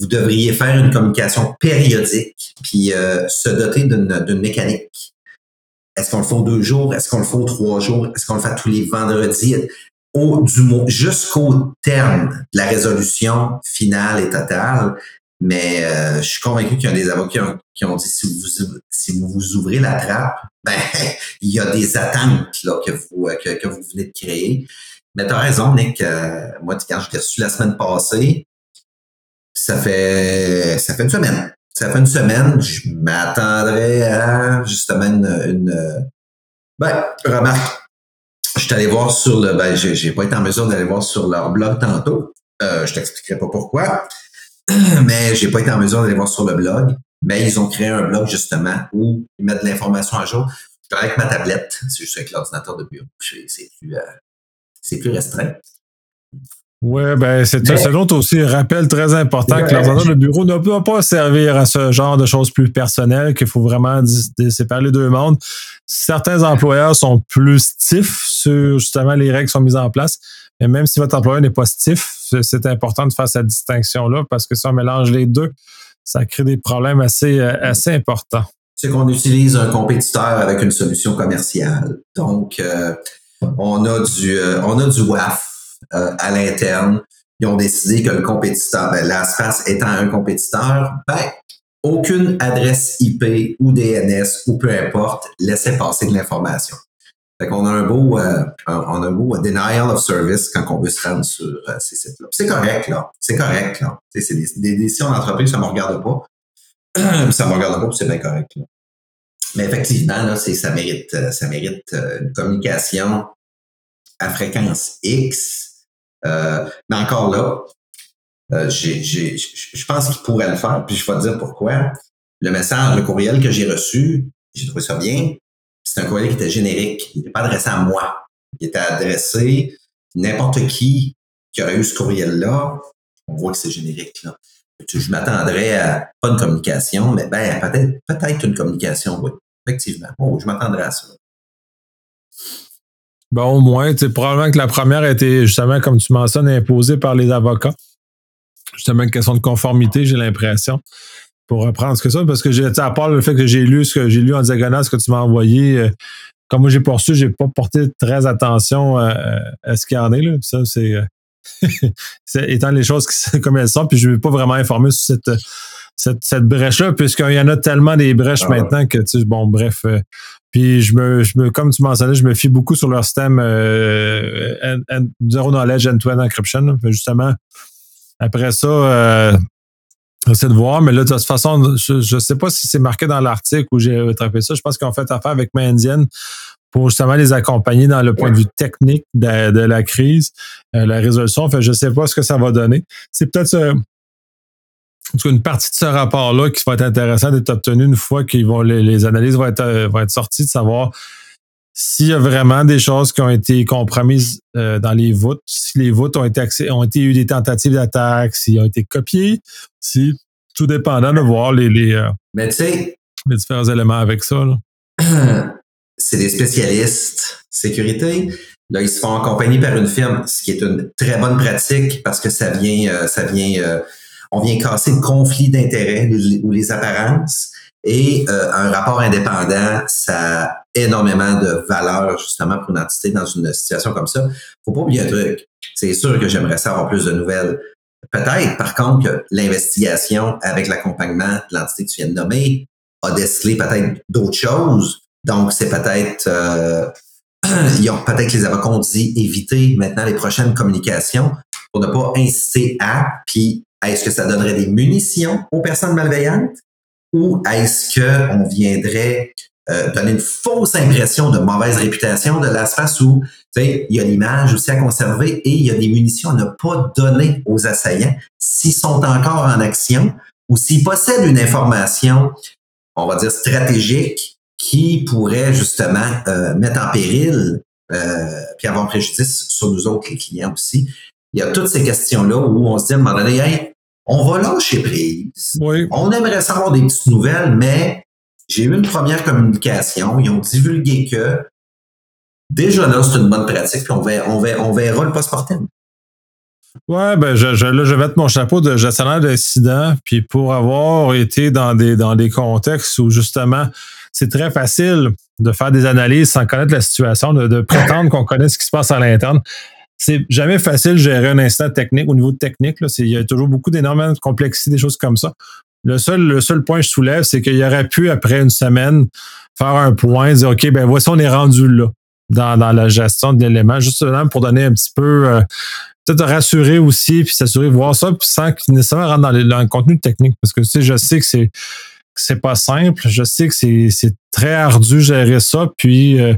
vous devriez faire une communication périodique, puis euh, se doter d'une d'une mécanique. Est-ce qu'on le fait deux jours? Est-ce qu'on le fait trois jours? Est-ce qu'on le fait tous les vendredis? Au, du jusqu'au terme de la résolution finale et totale. Mais euh, je suis convaincu qu'il y a des avocats qui ont, qui ont dit si vous, si vous vous ouvrez la trappe, ben il y a des attentes là, que, vous, euh, que, vous venez de créer. Mais tu as raison, Nick. euh, moi, quand je l'ai reçu la semaine passée, ça fait ça fait une semaine. Ça fait une semaine, je m'attendrais à justement une, ben, remarque. Je suis allé voir sur le. Ben, j'ai pas été en mesure d'aller voir sur leur blog tantôt. Euh, je t'expliquerai pas pourquoi. Mais j'ai pas été en mesure d'aller voir sur le blog. Mais ils ont créé un blog justement où ils mettent de l'information à jour. Je travaille avec ma tablette, c'est juste avec l'ordinateur de bureau. C'est plus, euh, c'est plus restreint. Oui, ben c'est Mais- c'est l'autre aussi un rappel très important que l'ordinateur de bureau ne peut pas servir à ce genre de choses plus personnelles, qu'il faut vraiment séparer les deux mondes. Certains employeurs sont plus stiffs sur justement les règles qui sont mises en place. Mais même si votre employeur n'est pas stiff, c'est- c'est important de faire cette distinction-là parce que si on mélange les deux, ça crée des problèmes assez, euh, assez importants. c'est qu'on utilise un compétiteur avec une solution commerciale. Donc, euh, on a du, euh, on a du WAF euh, à l'interne. Ils ont décidé que le compétiteur, ben, étant un compétiteur, ben, aucune adresse IP ou DNS ou peu importe laissait passer de l'information. Fait qu'on a un beau, euh, on a un beau denial of service quand on veut se rendre sur euh, ces sites-là. C'est correct, là. C'est correct, là. C'est des, décisions d'entreprise, ça ne me regarde pas. ça me regarde pas, c'est bien correct, là. Mais effectivement, ça mérite, ça mérite une communication à fréquence X. Euh, mais encore là, euh, je pense qu'il pourrait le faire, puis je vais te dire pourquoi. Le message, le courriel que j'ai reçu, j'ai trouvé ça bien. C'est un courriel qui était générique. Il n'était pas adressé à moi. Il était adressé n'importe qui qui aurait eu ce courriel-là. On voit que c'est générique, là. Je m'attendrais à pas une communication, mais ben peut-être peut-être une communication, oui. Effectivement. Oh, je m'attendrais à ça. Bon, au moins, tu probablement que la première a été justement, comme tu mentionnes, imposée par les avocats. Justement, une question de conformité, j'ai l'impression. Pour reprendre ce que ça, parce que j'ai, à part le fait que j'ai lu ce que j'ai lu en diagonale, ce que tu m'as envoyé, euh, comme moi j'ai poursu, j'ai pas porté très attention euh, à ce qu'il y en est. Là. Ça, c'est, euh, étant les choses qui comme elles sont, puis je ne vais pas vraiment informé sur cette, cette, cette brèche-là, puisqu'il y en a tellement des brèches Ah ouais. maintenant que, tu sais, bon, bref. euh, puis je me, je me, comme tu mentionnais, je me fie beaucoup sur leur système euh, Zero Knowledge End-to-End Encryption. là. Justement, après ça, euh, j'essaie de voir, mais là, de toute façon, je ne sais pas si c'est marqué dans l'article où j'ai attrapé ça. Je pense qu'ils ont fait affaire avec Mandian pour justement les accompagner dans le point de vue technique de, de la crise, euh, la résolution. Fait, je ne sais pas ce que ça va donner. C'est peut-être euh, une partie de ce rapport-là qui va être intéressant d'être obtenu une fois qu'ils vont les, les analyses vont être, euh, vont être sorties, de savoir s'il y a vraiment des choses qui ont été compromises euh, dans les voûtes, si les voûtes ont été accès, ont été eu des tentatives d'attaque, s'ils ont été copiés, si tout dépendant de voir les, les, euh, Mais les différents éléments avec ça. là. c'est des spécialistes sécurité. Là, ils se font accompagner par une firme, ce qui est une très bonne pratique parce que ça vient, euh, ça vient, euh, on vient casser le conflit d'intérêts ou les apparences. Et euh, un rapport indépendant, ça a énormément de valeur justement pour une entité dans une situation comme ça. Faut pas oublier un truc. C'est sûr que j'aimerais savoir plus de nouvelles. Peut-être, par contre, que l'investigation avec l'accompagnement de l'entité que tu viens de nommer a décelé peut-être d'autres choses. Donc, c'est peut-être, euh, peut-être les avocats ont dit éviter maintenant les prochaines communications pour ne pas inciter à, puis est-ce que ça donnerait des munitions aux personnes malveillantes? ou est-ce qu'on viendrait euh, donner une fausse impression de mauvaise réputation de l'espace où il y a l'image aussi à conserver et il y a des munitions à ne pas donner aux assaillants s'ils sont encore en action ou s'ils possèdent une information, on va dire, stratégique qui pourrait justement euh, mettre en péril euh, puis avoir préjudice sur nous autres, les clients aussi. Il y a toutes ces questions-là où on se dit à un moment donné, on va lâcher prise. On aimerait savoir des petites nouvelles, mais j'ai eu une première communication. Ils ont divulgué que déjà là, c'est une bonne pratique, puis on verra, on on verra le post-mortem. Ouais, ben je, je, là, je vais mettre mon chapeau de gestionnaire d'incident, puis pour avoir été dans des dans des contextes où justement c'est très facile de faire des analyses sans connaître la situation, de, prétendre qu'on connaît ce qui se passe à l'interne. C'est jamais facile de gérer un instant technique au niveau technique. Là. Il y a toujours beaucoup d'énormément de complexité, des choses comme ça. Le seul, le seul point que je soulève, c'est qu'il y aurait pu, après une semaine, faire un point, dire OK, ben voici, on est rendu là dans, dans la gestion de l'élément, juste pour donner un petit peu euh, peut-être rassurer aussi, puis s'assurer de voir ça, puis sans nécessairement rentrer dans, les, dans le contenu technique. Parce que tu sais, je sais que c'est c'est pas simple. Je sais que c'est très ardu gérer ça. Puis euh,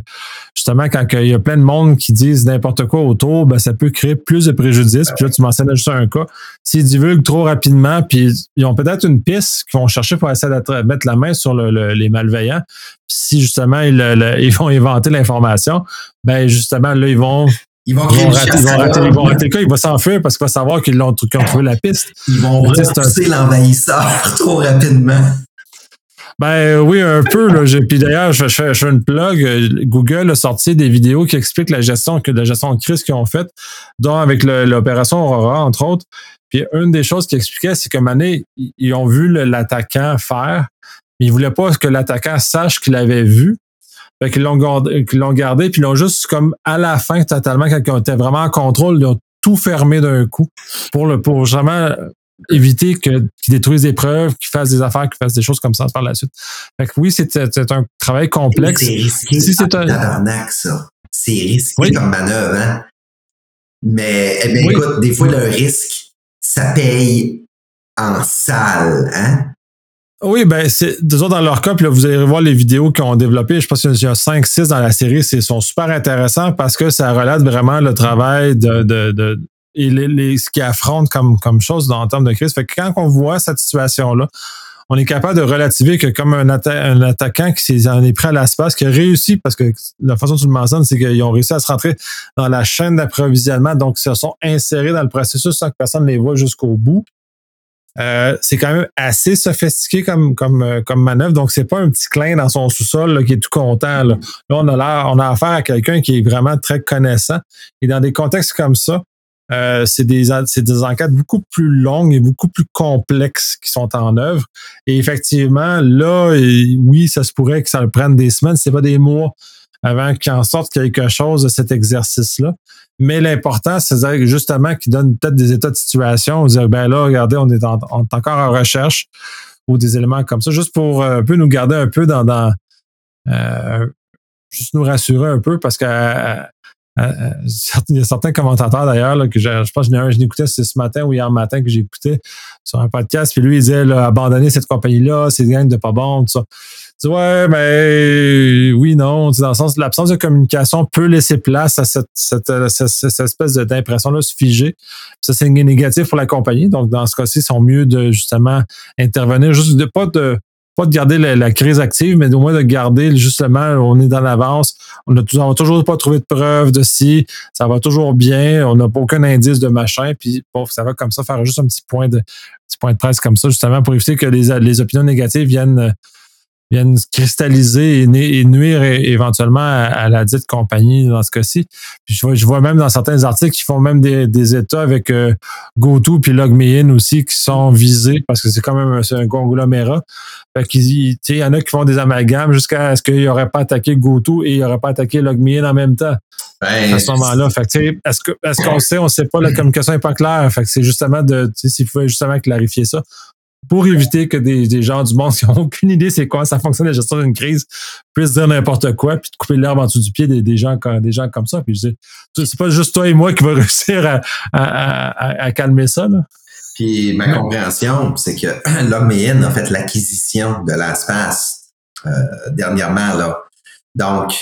justement, quand il y a plein de monde qui disent n'importe quoi autour, ben, ça peut créer plus de préjudice. Puis là, tu mentionnes juste un cas. S'ils divulguent trop rapidement, puis ils ont peut-être une piste qu'ils vont chercher pour essayer de mettre la main sur les malveillants. Puis si justement ils, ils vont inventer l'information, ben justement, là, ils vont ils vont, ils vont rater, ils vont rater, ils vont rater le cas, il va s'enfuir parce qu'il va savoir qu'ils ont, qu ont, trouvé la piste. Ils vont repousser l'envahisseur trop rapidement. Ben oui, un peu. Là. Puis d'ailleurs, je, fais une plug. Google a sorti des vidéos qui expliquent la gestion, que la gestion de crise qu'ils ont faite, dont avec l'opération Aurora, entre autres. Puis une des choses qu'ils expliquaient, c'est qu'à un ils ont vu l'attaquant faire, mais ils voulaient pas que l'attaquant sache qu'il avait vu. Fait qu'ils l'ont gardé, l'ont gardé, puis ils l'ont juste comme à la fin, totalement, quand ils étaient vraiment en contrôle, ils ont tout fermé d'un coup pour le pour vraiment éviter que, qu'ils détruisent des preuves, qu'ils fassent des affaires, qu'ils fassent des choses comme ça par la suite. Fait que oui, c'est, un travail complexe. C'est risqué. Si c'est un... ça. C'est risqué comme manœuvre, hein? Mais, eh bien, écoute, des fois, le risque, ça paye en salle, hein? Oui, ben, c'est, dans leur cas, là, vous allez voir les vidéos qu'ils ont développées. Je pense qu'il y a 5-6 dans la série. Ils sont super intéressants parce que ça relate vraiment le travail de, de, de, et les, ce qu'ils affrontent comme, comme chose dans, en termes de crise. Fait que quand on voit cette situation-là, on est capable de relativer que comme un, un attaquant qui en est prêt à l'espace, qui a réussi, parce que la façon dont tu le mentionnes, c'est qu'ils ont réussi à se rentrer dans la chaîne d'approvisionnement, donc ils se sont insérés dans le processus sans que personne ne les voit jusqu'au bout. Euh, c'est quand même assez sophistiqué comme comme euh, comme manœuvre, donc c'est pas un petit clin dans son sous-sol qui est tout content. Là, là on a on a affaire à quelqu'un qui est vraiment très connaissant. Et dans des contextes comme ça, euh, c'est des, des enquêtes beaucoup plus longues et beaucoup plus complexes qui sont en œuvre. Et effectivement, là, oui, ça se pourrait que ça prenne des semaines, c'est pas des mois avant qu'il en sorte quelque chose de cet exercice-là. Mais l'important, c'est justement qu'il donne peut-être des états de situation, dire ben là, regardez, on est, encore en recherche ou des éléments comme ça, juste pour euh, un peu nous garder un peu dans, dans euh, juste nous rassurer un peu parce que euh, il y a certains commentateurs d'ailleurs que je, je pense que j'en écoutais ce matin ou hier matin que j'ai écouté sur un podcast, puis lui il disait là, abandonner cette compagnie-là, c'est gang de pas bon, tout ça. Tu ouais, mais oui, non, dans le sens l'absence de communication peut laisser place à cette, cette, cette, espèce d'impression-là figer. Ça, c'est négatif pour la compagnie. Donc, dans ce cas-ci, ils sont mieux de justement intervenir, juste de pas de pas de garder la, crise active, mais au moins de garder justement, on est dans l'avance, on n'a toujours pas trouvé de preuves de si, ça va toujours bien, on n'a aucun indice de machin, puis bon, ça va comme ça faire juste un petit point de petit point de presse comme ça, justement, pour éviter que les, les opinions négatives viennent viennent cristalliser et, nuire éventuellement à, la dite compagnie dans ce cas-ci. Puis je vois, même dans certains articles qui font même des, états avec euh, GoTo puis LogMeIn aussi qui sont visés parce que c'est quand même un, un conglomérat. Fait qu'il il y en a qui font des amalgames jusqu'à ce qu'ils n'auraient pas attaqué GoTo et ils n'auraient pas attaqué LogMeIn en même temps. Ben, à ce moment-là. Fait est-ce que est-ce qu'on sait, on ne sait pas, la communication n'est pas claire. Fait que c'est justement de s'il faut justement clarifier ça pour éviter que des, gens du monde qui n'ont aucune idée c'est quoi ça fonctionne la gestion d'une crise puissent dire n'importe quoi puis de couper l'herbe en dessous du pied des, des gens des gens comme ça puis c'est pas juste toi et moi qui va réussir à, à, calmer ça là. Puis ma compréhension, c'est que Logmein a fait l'acquisition de l'espace euh, dernièrement. Là. Donc,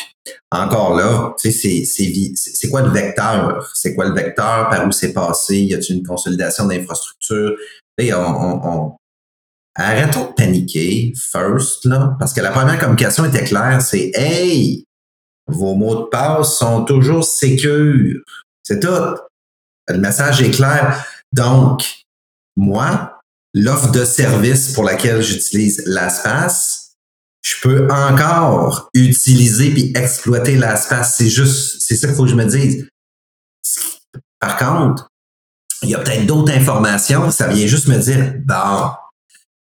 encore là, tu sais, c'est quoi le vecteur? C'est quoi le vecteur? Par où c'est passé? Y a-t-il une consolidation d'infrastructure? On, on, on, arrêtons de paniquer, first, là, parce que la première communication était claire, c'est Hey, vos mots de passe sont toujours sécures. C'est tout. Le message est clair. Donc, moi, l'offre de service pour laquelle j'utilise l'espace, je peux encore utiliser puis exploiter l'espace. C'est juste, c'est ça qu'il faut que je me dise. Par contre, il y a peut-être d'autres informations. Ça vient juste me dire, bon,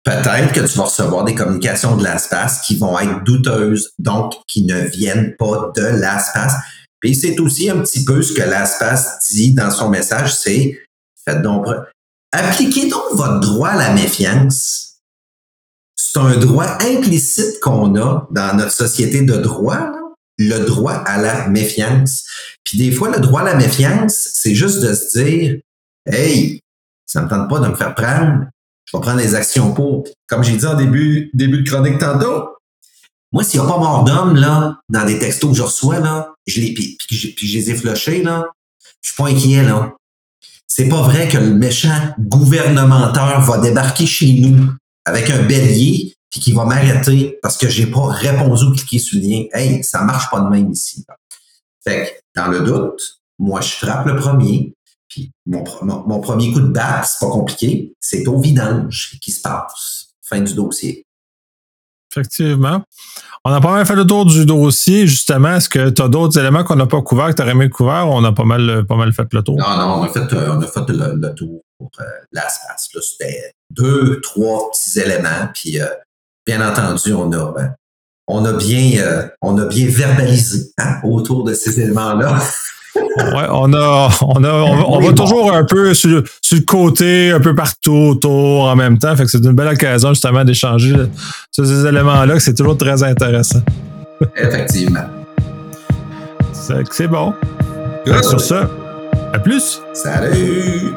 peut-être que tu vas recevoir des communications de l'espace qui vont être douteuses, donc qui ne viennent pas de l'espace. Puis c'est aussi un petit peu ce que l'espace dit dans son message, c'est faites donc appliquez donc votre droit à la méfiance. C'est un droit implicite qu'on a dans notre société de droit, le droit à la méfiance. Puis des fois, le droit à la méfiance, c'est juste de se dire Hey, ça me tente pas de me faire prendre, je vais prendre les actions pour. Comme j'ai dit en début, début de chronique tantôt, moi, s'il n'y a pas mort d'homme, là, dans des textos que je reçois, là, je les, puis, puis, je les ai flushés, là, je suis pas inquiet, là. C'est pas vrai que le méchant gouvernementeur va débarquer chez nous avec un bélier puis qu'il va m'arrêter parce que j'ai pas répondu ou cliqué sur le lien. Hey, ça marche pas de même ici. Fait que, dans le doute, moi, je frappe le premier, puis mon, mon, premier coup de batte, c'est pas compliqué, c'est au vidange qui se passe. Fin du dossier. Effectivement. On a pas mal fait le tour du dossier, justement. Est-ce que tu as d'autres éléments qu'on n'a pas couverts, que tu aurais aimé couvert? On a pas mal, pas mal fait le tour? Non, non, on a fait, euh, on a fait le, tour pour euh. C'était deux, trois petits éléments. Puis, euh, bien entendu, on a, on a bien, on a bien verbalisé hein, autour de ces éléments-là. Ouais, on a, on a, on, va toujours un peu sur, le côté, un peu partout autour en même temps. Fait que c'est une belle occasion justement d'échanger sur ces éléments-là, que c'est toujours très intéressant. Effectivement. C'est bon. Sur ça, à plus. Salut.